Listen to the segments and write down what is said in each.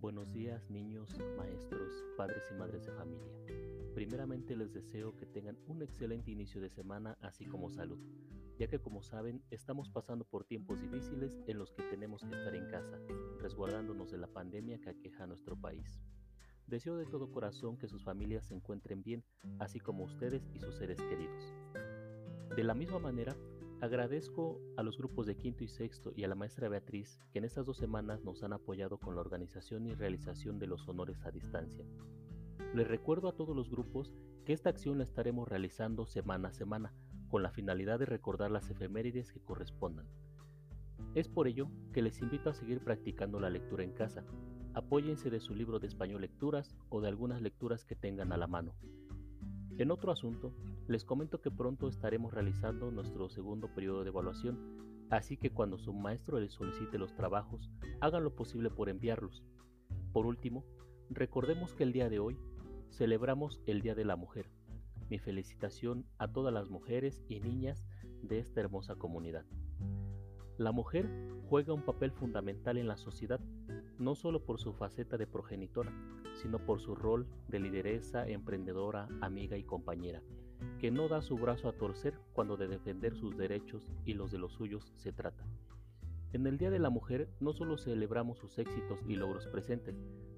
Buenos días niños, maestros, padres y madres de familia. Primeramente les deseo que tengan un excelente inicio de semana así como salud, ya que como saben estamos pasando por tiempos difíciles en los que tenemos que estar en casa, resguardándonos de la pandemia que aqueja a nuestro país. Deseo de todo corazón que sus familias se encuentren bien, así como ustedes y sus seres queridos. De la misma manera, agradezco a los grupos de quinto y sexto y a la maestra Beatriz que en estas dos semanas nos han apoyado con la organización y realización de los honores a distancia. Les recuerdo a todos los grupos que esta acción la estaremos realizando semana a semana, con la finalidad de recordar las efemérides que correspondan. Es por ello que les invito a seguir practicando la lectura en casa. Apóyense de su libro de español lecturas o de algunas lecturas que tengan a la mano. En otro asunto, les comento que pronto estaremos realizando nuestro segundo periodo de evaluación, así que cuando su maestro les solicite los trabajos, hagan lo posible por enviarlos. Por último, recordemos que el día de hoy celebramos el Día de la Mujer. Mi felicitación a todas las mujeres y niñas de esta hermosa comunidad. La mujer juega un papel fundamental en la sociedad, no solo por su faceta de progenitora, sino por su rol de lideresa, emprendedora, amiga y compañera, que no da su brazo a torcer cuando de defender sus derechos y los de los suyos se trata. En el Día de la Mujer no solo celebramos sus éxitos y logros presentes,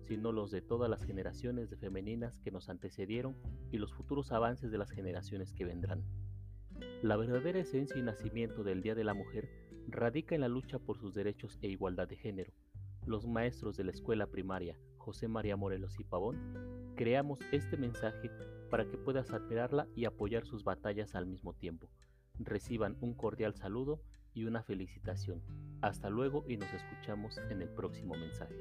sino los de todas las generaciones de femeninas que nos antecedieron y los futuros avances de las generaciones que vendrán. La verdadera esencia y nacimiento del Día de la Mujer radica en la lucha por sus derechos e igualdad de género. Los maestros de la escuela primaria José María Morelos y Pavón creamos este mensaje para que puedas admirarla y apoyar sus batallas al mismo tiempo. Reciban un cordial saludo y una felicitación. Hasta luego y nos escuchamos en el próximo mensaje.